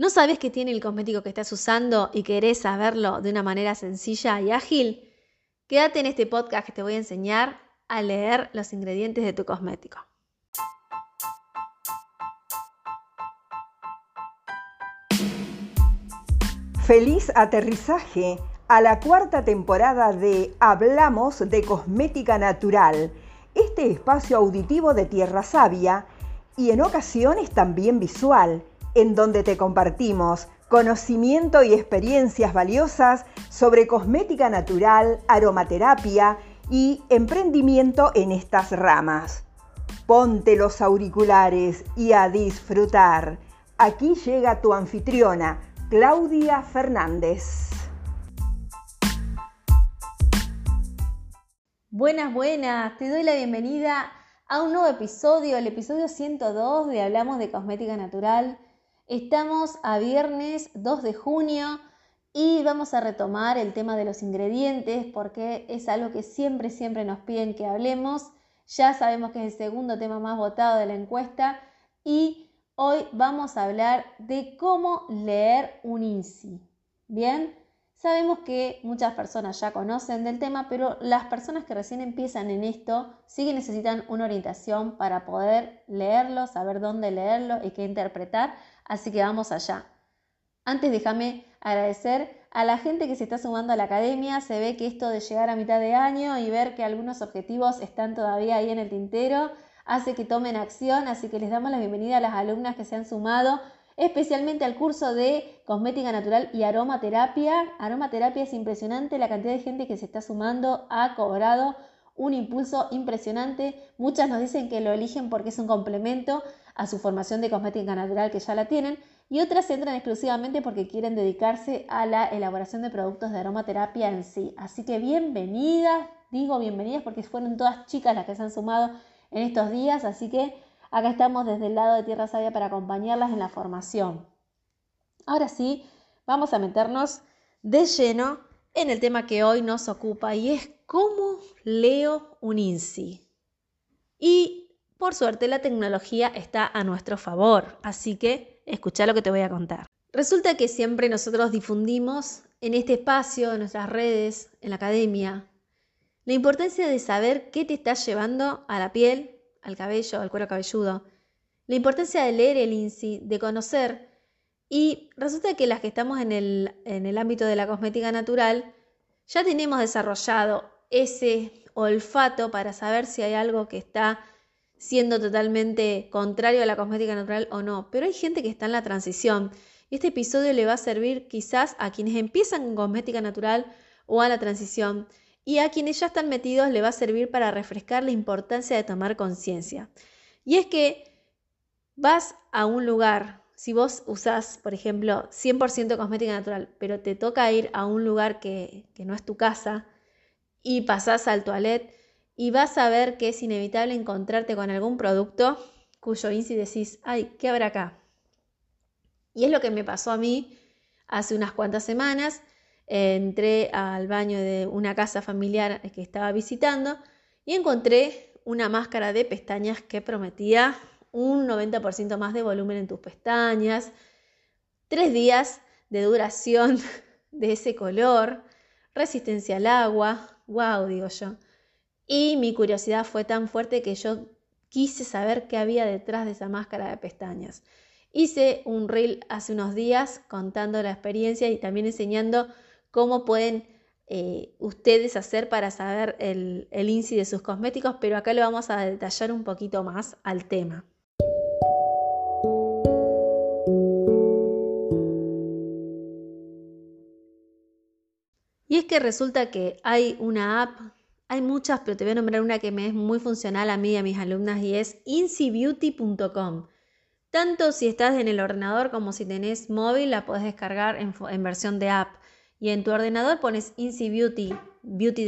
¿No sabes qué tiene el cosmético que estás usando y querés saberlo de una manera sencilla y ágil? Quédate en este podcast que te voy a enseñar a leer los ingredientes de tu cosmético. Feliz aterrizaje a la cuarta temporada de Hablamos de Cosmética Natural, este espacio auditivo de Tierra Sabia y en ocasiones también visual en donde te compartimos conocimiento y experiencias valiosas sobre cosmética natural, aromaterapia y emprendimiento en estas ramas. Ponte los auriculares y a disfrutar. Aquí llega tu anfitriona, Claudia Fernández. Buenas, buenas, te doy la bienvenida a un nuevo episodio, el episodio 102 de Hablamos de Cosmética Natural. Estamos a viernes 2 de junio y vamos a retomar el tema de los ingredientes porque es algo que siempre, siempre nos piden que hablemos. Ya sabemos que es el segundo tema más votado de la encuesta y hoy vamos a hablar de cómo leer un INSI. Bien, sabemos que muchas personas ya conocen del tema, pero las personas que recién empiezan en esto sí que necesitan una orientación para poder leerlo, saber dónde leerlo y qué interpretar. Así que vamos allá. Antes déjame agradecer a la gente que se está sumando a la academia. Se ve que esto de llegar a mitad de año y ver que algunos objetivos están todavía ahí en el tintero hace que tomen acción. Así que les damos la bienvenida a las alumnas que se han sumado especialmente al curso de cosmética natural y aromaterapia. Aromaterapia es impresionante la cantidad de gente que se está sumando, ha cobrado un impulso impresionante. Muchas nos dicen que lo eligen porque es un complemento a su formación de cosmética natural que ya la tienen y otras entran exclusivamente porque quieren dedicarse a la elaboración de productos de aromaterapia en sí. Así que bienvenidas, digo bienvenidas porque fueron todas chicas las que se han sumado en estos días, así que acá estamos desde el lado de Tierra Sabia para acompañarlas en la formación. Ahora sí, vamos a meternos de lleno en el tema que hoy nos ocupa y es cómo leo un INSI. Y por suerte la tecnología está a nuestro favor, así que escucha lo que te voy a contar. Resulta que siempre nosotros difundimos en este espacio, en nuestras redes, en la academia, la importancia de saber qué te está llevando a la piel, al cabello, al cuero cabelludo, la importancia de leer el INSI, de conocer, y resulta que las que estamos en el, en el ámbito de la cosmética natural, ya tenemos desarrollado ese olfato para saber si hay algo que está siendo totalmente contrario a la cosmética natural o no, pero hay gente que está en la transición. Y este episodio le va a servir quizás a quienes empiezan con cosmética natural o a la transición. Y a quienes ya están metidos le va a servir para refrescar la importancia de tomar conciencia. Y es que vas a un lugar, si vos usás, por ejemplo, 100% cosmética natural, pero te toca ir a un lugar que, que no es tu casa y pasás al toilet y vas a ver que es inevitable encontrarte con algún producto cuyo INSI decís, ay, ¿qué habrá acá? Y es lo que me pasó a mí hace unas cuantas semanas. Entré al baño de una casa familiar que estaba visitando y encontré una máscara de pestañas que prometía un 90% más de volumen en tus pestañas, tres días de duración de ese color, resistencia al agua, wow, digo yo. Y mi curiosidad fue tan fuerte que yo quise saber qué había detrás de esa máscara de pestañas. Hice un reel hace unos días contando la experiencia y también enseñando cómo pueden eh, ustedes hacer para saber el, el INSI de sus cosméticos, pero acá lo vamos a detallar un poquito más al tema. Y es que resulta que hay una app hay muchas, pero te voy a nombrar una que me es muy funcional a mí y a mis alumnas y es insibeauty.com. Tanto si estás en el ordenador como si tenés móvil, la puedes descargar en, versión de app. Y en tu ordenador pones insibeauty, beauty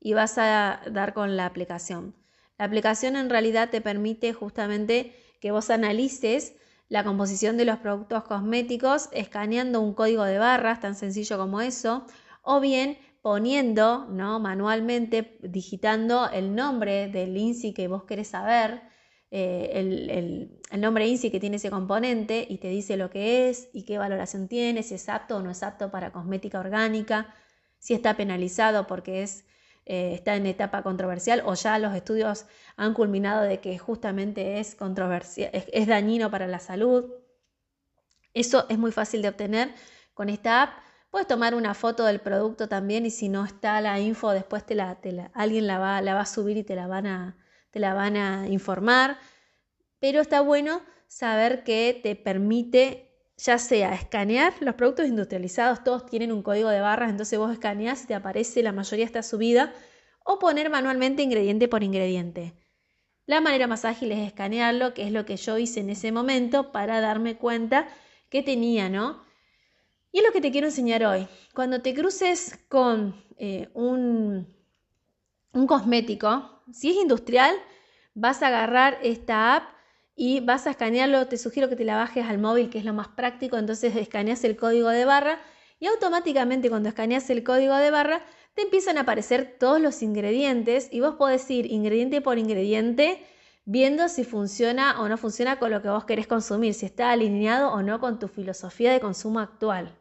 y vas a dar con la aplicación. La aplicación en realidad te permite justamente que vos analices la composición de los productos cosméticos escaneando un código de barras, tan sencillo como eso, o bien poniendo ¿no? manualmente, digitando el nombre del INSI que vos querés saber, eh, el, nombre INSI que tiene ese componente y te dice lo que es y qué valoración tiene, si es apto o no es apto para cosmética orgánica, si está penalizado porque es, eh, está en etapa controversial o ya los estudios han culminado de que justamente es, controversial, es dañino para la salud. Eso es muy fácil de obtener con esta app. Puedes tomar una foto del producto también y si no está la info, después te la, alguien la va, la va, a subir y te la, van a, te la van a informar. Pero está bueno saber que te permite ya sea escanear los productos industrializados, todos tienen un código de barras, entonces vos escaneas y te aparece, la mayoría está subida, o poner manualmente ingrediente por ingrediente. La manera más ágil es escanearlo, que es lo que yo hice en ese momento para darme cuenta que tenía, ¿no? Y es lo que te quiero enseñar hoy. Cuando te cruces con eh, un, un cosmético, si es industrial, vas a agarrar esta app y vas a escanearlo. Te sugiero que te la bajes al móvil, que es lo más práctico. Entonces escaneas el código de barra y automáticamente cuando escaneas el código de barra te empiezan a aparecer todos los ingredientes y vos podés ir ingrediente por ingrediente viendo si funciona o no funciona con lo que vos querés consumir, si está alineado o no con tu filosofía de consumo actual.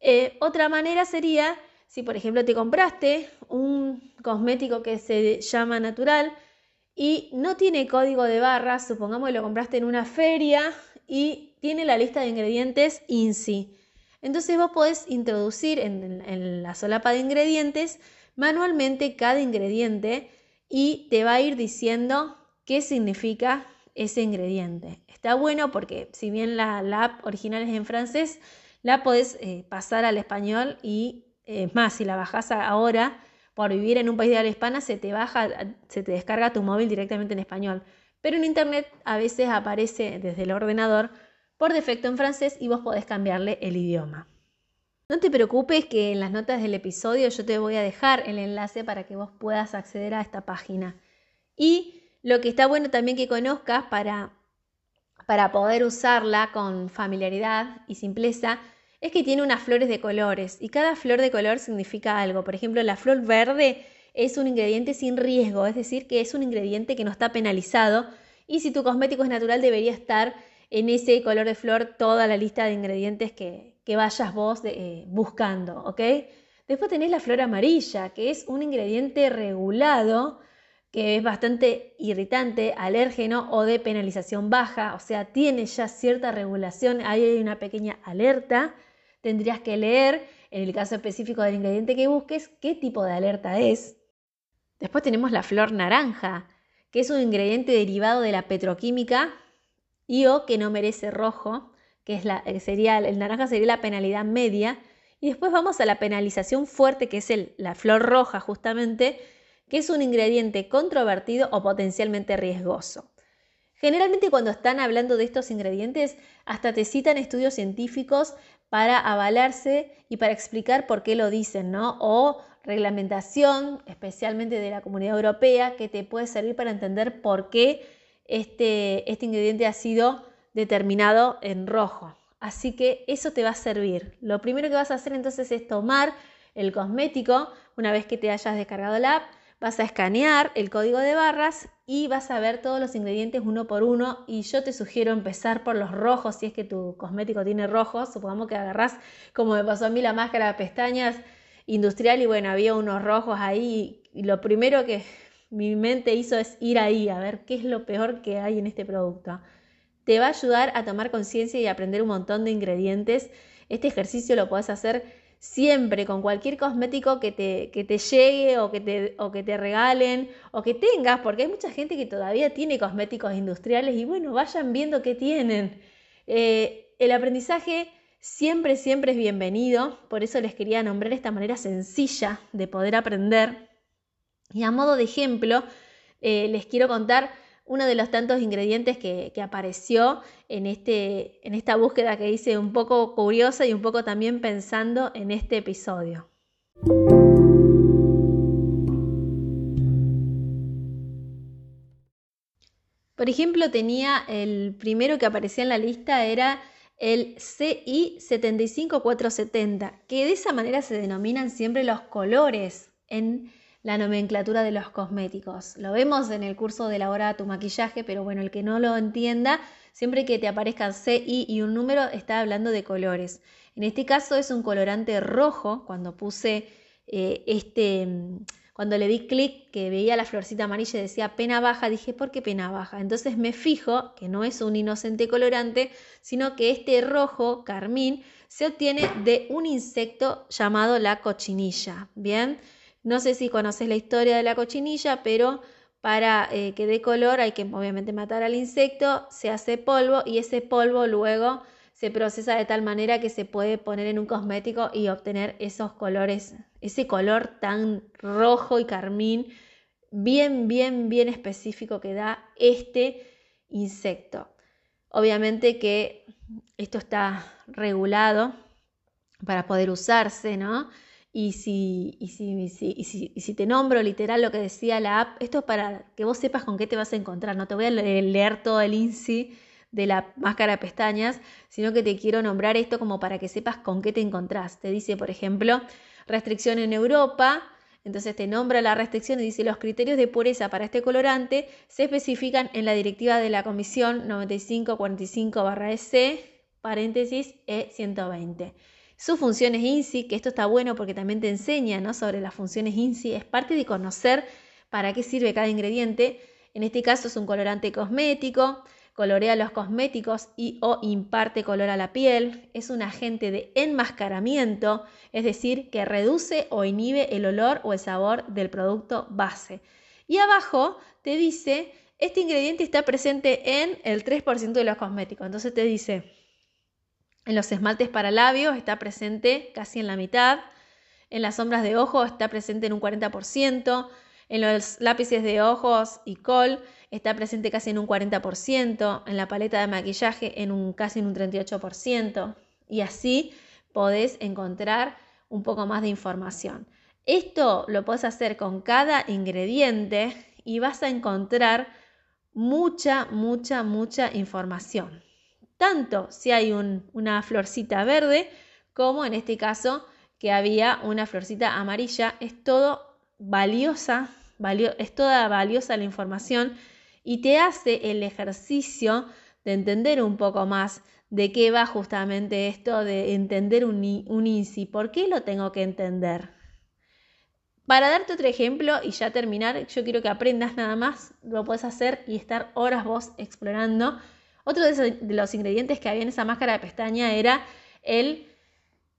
Eh, otra manera sería, si por ejemplo te compraste un cosmético que se llama natural y no tiene código de barras, supongamos que lo compraste en una feria y tiene la lista de ingredientes INSI. Entonces vos podés introducir en la solapa de ingredientes manualmente cada ingrediente y te va a ir diciendo qué significa ese ingrediente. Está bueno porque si bien la, app original es en francés, la podés eh, pasar al español y es más, si la bajas ahora por vivir en un país de habla hispana, se te baja, se te descarga tu móvil directamente en español. Pero en internet a veces aparece desde el ordenador por defecto en francés y vos podés cambiarle el idioma. No te preocupes que en las notas del episodio yo te voy a dejar el enlace para que vos puedas acceder a esta página. Y lo que está bueno también que conozcas para, para poder usarla con familiaridad y simpleza es que tiene unas flores de colores y cada flor de color significa algo. Por ejemplo, la flor verde es un ingrediente sin riesgo, es decir, que es un ingrediente que no está penalizado y si tu cosmético es natural debería estar en ese color de flor toda la lista de ingredientes que, vayas vos eh, buscando, ¿ok? Después tenés la flor amarilla, que es un ingrediente regulado que es bastante irritante, alérgeno o de penalización baja, o sea, tiene ya cierta regulación, ahí hay una pequeña alerta, tendrías que leer, en el caso específico del ingrediente que busques, qué tipo de alerta es. Después tenemos la flor naranja, que es un ingrediente derivado de la petroquímica y o que no merece rojo, que es la, sería, el naranja sería la penalidad media, y después vamos a la penalización fuerte, que es la flor roja justamente, que es un ingrediente controvertido o potencialmente riesgoso. Generalmente cuando están hablando de estos ingredientes, hasta te citan estudios científicos para avalarse y para explicar por qué lo dicen, ¿no? O reglamentación, especialmente de la Comunidad Europea, que te puede servir para entender por qué este, este ingrediente ha sido determinado en rojo. Así que eso te va a servir. Lo primero que vas a hacer entonces es tomar el cosmético una vez que te hayas descargado la app, vas a escanear el código de barras y vas a ver todos los ingredientes uno por uno y yo te sugiero empezar por los rojos si es que tu cosmético tiene rojos, supongamos que agarras como me pasó a mí la máscara de pestañas industrial y bueno, había unos rojos ahí y lo primero que mi mente hizo es ir ahí a ver qué es lo peor que hay en este producto. Te va a ayudar a tomar conciencia y aprender un montón de ingredientes. Este ejercicio lo puedes hacer siempre con cualquier cosmético que te, que te llegue o que te, o que te regalen o que tengas, porque hay mucha gente que todavía tiene cosméticos industriales y bueno, vayan viendo qué tienen. Eh, el aprendizaje siempre, siempre es bienvenido, por eso les quería nombrar esta manera sencilla de poder aprender. Y a modo de ejemplo, eh, les quiero contar uno de los tantos ingredientes que, apareció en, este, en esta búsqueda que hice un poco curiosa y un poco también pensando en este episodio. Por ejemplo, tenía el primero que aparecía en la lista era el CI 75470, que de esa manera se denominan siempre los colores en la nomenclatura de los cosméticos. Lo vemos en el curso de elaborar tu maquillaje, pero bueno, el que no lo entienda, siempre que te aparezca CI y un número, está hablando de colores. En este caso es un colorante rojo, cuando puse eh, este, cuando le di clic, que veía la florcita amarilla y decía pena baja, dije, ¿por qué pena baja? Entonces me fijo que no es un inocente colorante, sino que este rojo, carmín, se obtiene de un insecto llamado la cochinilla. Bien, no sé si conoces la historia de la cochinilla, pero para eh, que dé color hay que obviamente matar al insecto, se hace polvo y ese polvo luego se procesa de tal manera que se puede poner en un cosmético y obtener esos colores, ese color tan rojo y carmín, bien, bien, bien específico que da este insecto. Obviamente que esto está regulado para poder usarse, ¿no? Y si, y si, y si, te nombro literal lo que decía la app, esto es para que vos sepas con qué te vas a encontrar. No te voy a leer todo el INSI de la máscara de pestañas, sino que te quiero nombrar esto como para que sepas con qué te encontrás. Te dice, por ejemplo, restricción en Europa, entonces te nombra la restricción y dice los criterios de pureza para este colorante se especifican en la directiva de la Comisión 9545-EC, paréntesis E120. Sus funciones INSI, que esto está bueno porque también te enseña ¿no? sobre las funciones INSI, es parte de conocer para qué sirve cada ingrediente. En este caso es un colorante cosmético, colorea los cosméticos y o imparte color a la piel. Es un agente de enmascaramiento, es decir, que reduce o inhibe el olor o el sabor del producto base. Y abajo te dice, este ingrediente está presente en el 3% de los cosméticos. Entonces te dice, en los esmaltes para labios está presente casi en la mitad. En las sombras de ojos está presente en un 40%. En los lápices de ojos y col está presente casi en un 40%. En la paleta de maquillaje en un casi en un 38%. Y así podés encontrar un poco más de información. Esto lo puedes hacer con cada ingrediente y vas a encontrar mucha, mucha, mucha información tanto si hay una florcita verde como en este caso que había una florcita amarilla. Es todo valiosa, es toda valiosa la información y te hace el ejercicio de entender un poco más de qué va justamente esto de entender un, un INSI. ¿Por qué lo tengo que entender? Para darte otro ejemplo y ya terminar, yo quiero que aprendas nada más, lo puedes hacer y estar horas vos explorando otro de, los ingredientes que había en esa máscara de pestaña era el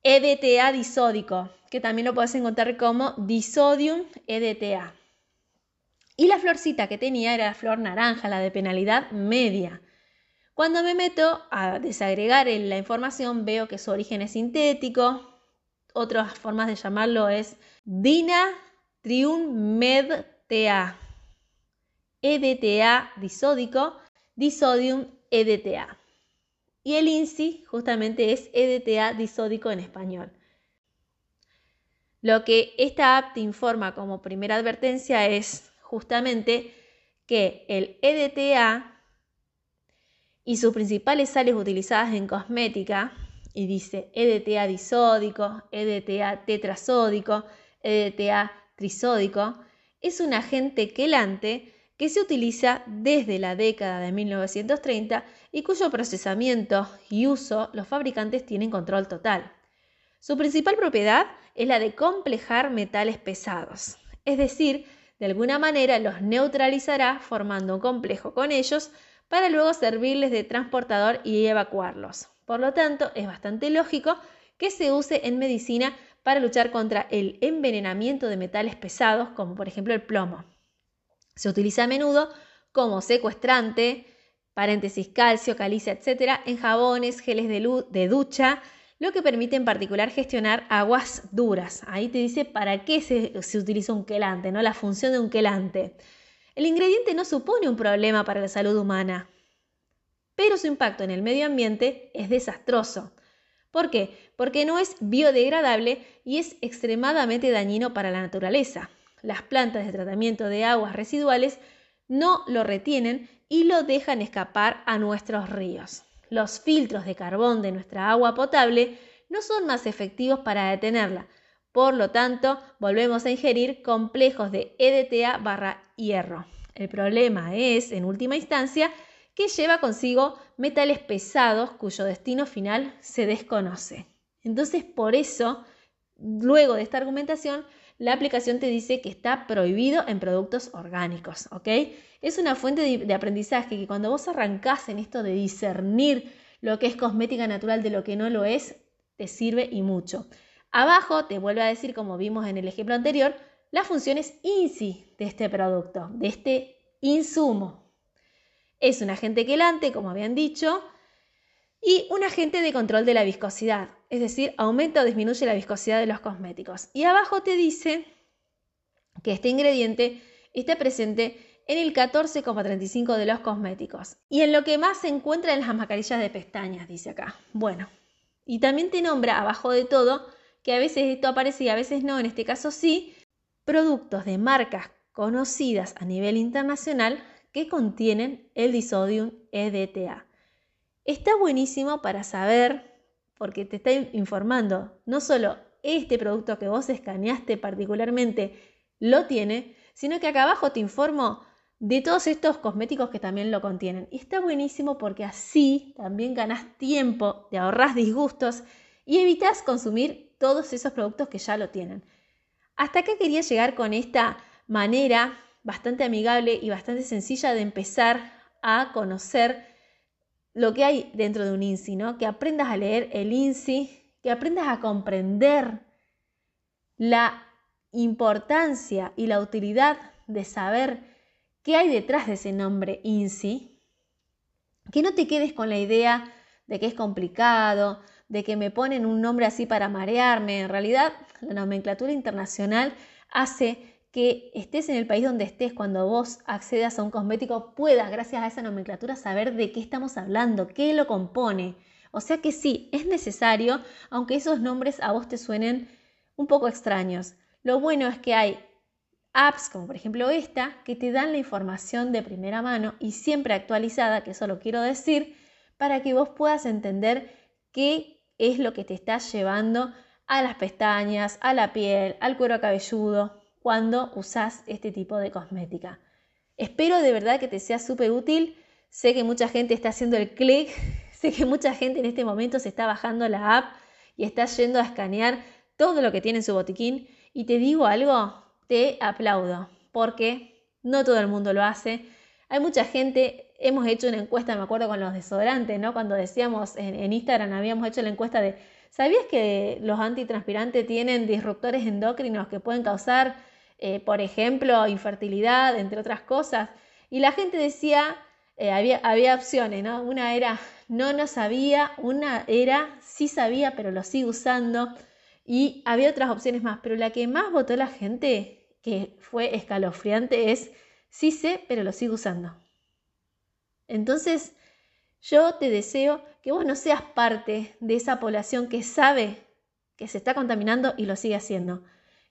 EDTA disódico, que también lo puedes encontrar como disodium EDTA. Y la florcita que tenía era la flor naranja, la de penalidad media. Cuando me meto a desagregar la información veo que su origen es sintético. Otras formas de llamarlo es Dina Med-TA. EDTA disódico, disodium EDTA. Y el INSI justamente es EDTA disódico en español. Lo que esta app te informa como primera advertencia es justamente que el EDTA y sus principales sales utilizadas en cosmética, y dice EDTA disódico, EDTA tetrasódico, EDTA trisódico, es un agente quelante que se utiliza desde la década de 1930 y cuyo procesamiento y uso los fabricantes tienen control total. Su principal propiedad es la de complejar metales pesados, es decir, de alguna manera los neutralizará formando un complejo con ellos para luego servirles de transportador y evacuarlos. Por lo tanto, es bastante lógico que se use en medicina para luchar contra el envenenamiento de metales pesados, como por ejemplo el plomo. Se utiliza a menudo como secuestrante, paréntesis calcio, calicia, etc., en jabones, geles de, de ducha, lo que permite en particular gestionar aguas duras. Ahí te dice para qué se, se, utiliza un quelante, ¿no? la función de un quelante. El ingrediente no supone un problema para la salud humana, pero su impacto en el medio ambiente es desastroso. ¿Por qué? Porque no es biodegradable y es extremadamente dañino para la naturaleza las plantas de tratamiento de aguas residuales no lo retienen y lo dejan escapar a nuestros ríos. Los filtros de carbón de nuestra agua potable no son más efectivos para detenerla, Por lo tanto, volvemos a ingerir complejos de EDTA barra hierro. El problema es, en última instancia, que lleva consigo metales pesados cuyo destino final se desconoce. Entonces, por eso, luego de esta argumentación, la aplicación te dice que está prohibido en productos orgánicos, ¿ok? Es una fuente de, aprendizaje que cuando vos arrancás en esto de discernir lo que es cosmética natural de lo que no lo es, te sirve y mucho. Abajo te vuelve a decir, como vimos en el ejemplo anterior, las funciones INSI de este producto, de este insumo. Es un agente quelante, como habían dicho, y un agente de control de la viscosidad, es decir, aumenta o disminuye la viscosidad de los cosméticos. Y abajo te dice que este ingrediente está presente en el 14,35 de los cosméticos y en lo que más se encuentra en las mascarillas de pestañas, dice acá. Bueno, y también te nombra abajo de todo que a veces esto aparece y a veces no, en este caso sí, productos de marcas conocidas a nivel internacional que contienen el disodium EDTA. Está buenísimo para saber, porque te está informando, no solo este producto que vos escaneaste particularmente lo tiene, sino que acá abajo te informo de todos estos cosméticos que también lo contienen. Y está buenísimo porque así también ganas tiempo, te ahorras disgustos y evitas consumir todos esos productos que ya lo tienen. Hasta acá quería llegar con esta manera bastante amigable y bastante sencilla de empezar a conocer lo que hay dentro de un INSI, ¿no? Que aprendas a leer el INSI, que aprendas a comprender la importancia y la utilidad de saber qué hay detrás de ese nombre INSI, que no te quedes con la idea de que es complicado, de que me ponen un nombre así para marearme. En realidad, la nomenclatura internacional hace que estés en el país donde estés, cuando vos accedas a un cosmético, puedas, gracias a esa nomenclatura, saber de qué estamos hablando, qué lo compone. O sea que sí, es necesario, aunque esos nombres a vos te suenen un poco extraños. Lo bueno es que hay apps como por ejemplo esta que te dan la información de primera mano y siempre actualizada, que eso lo quiero decir, para que vos puedas entender qué es lo que te está llevando a las pestañas, a la piel, al cuero cabelludo cuando usas este tipo de cosmética. Espero de verdad que te sea súper útil. Sé que mucha gente está haciendo el clic, sé que mucha gente en este momento se está bajando la app y está yendo a escanear todo lo que tiene en su botiquín. Y te digo algo, te aplaudo, porque no todo el mundo lo hace. Hay mucha gente, hemos hecho una encuesta, me acuerdo con los desodorantes, ¿no? Cuando decíamos en, Instagram, habíamos hecho la encuesta de, ¿sabías que los antitranspirantes tienen disruptores endocrinos que pueden causar, eh, por ejemplo, infertilidad, entre otras cosas? Y la gente decía, eh, había, había opciones, ¿no? Una era, no, no sabía, una era, sí sabía, pero lo sigo usando. Y había otras opciones más, pero la que más votó la gente, que fue escalofriante, es sí sé, pero lo sigo usando. Entonces, yo te deseo que vos no seas parte de esa población que sabe que se está contaminando y lo sigue haciendo.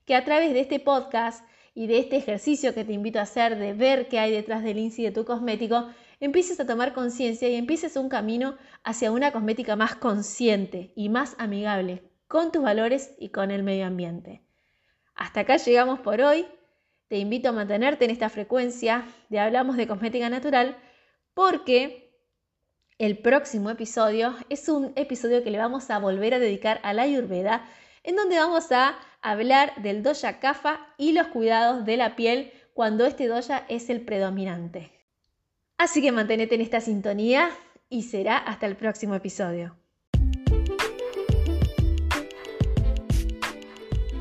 Que a través de este podcast y de este ejercicio que te invito a hacer de ver qué hay detrás del INSI de tu cosmético, empieces a tomar conciencia y empieces un camino hacia una cosmética más consciente y más amigable con tus valores y con el medio ambiente. Hasta acá llegamos por hoy. Te invito a mantenerte en esta frecuencia de Hablamos de Cosmética Natural porque el próximo episodio es un episodio que le vamos a volver a dedicar a la Ayurveda, en donde vamos a hablar del doya kapha y los cuidados de la piel cuando este doya es el predominante. Así que manténete en esta sintonía y será hasta el próximo episodio.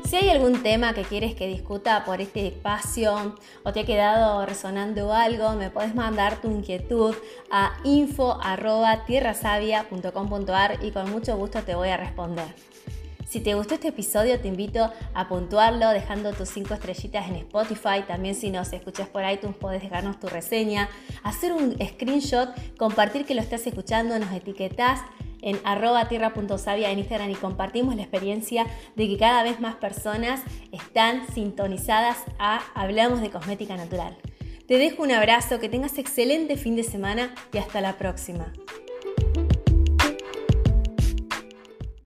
Si hay algún tema que quieres que discuta por este espacio o te ha quedado resonando algo, me puedes mandar tu inquietud a info.tierrasavia.com.ar y con mucho gusto te voy a responder. Si te gustó este episodio, te invito a puntuarlo dejando tus 5 estrellitas en Spotify. También si nos escuchas por iTunes, puedes dejarnos tu reseña, hacer un screenshot, compartir que lo estás escuchando, nos etiquetas en arroba tierra.savia en Instagram y compartimos la experiencia de que cada vez más personas están sintonizadas a Hablamos de Cosmética Natural. Te dejo un abrazo, que tengas excelente fin de semana y hasta la próxima.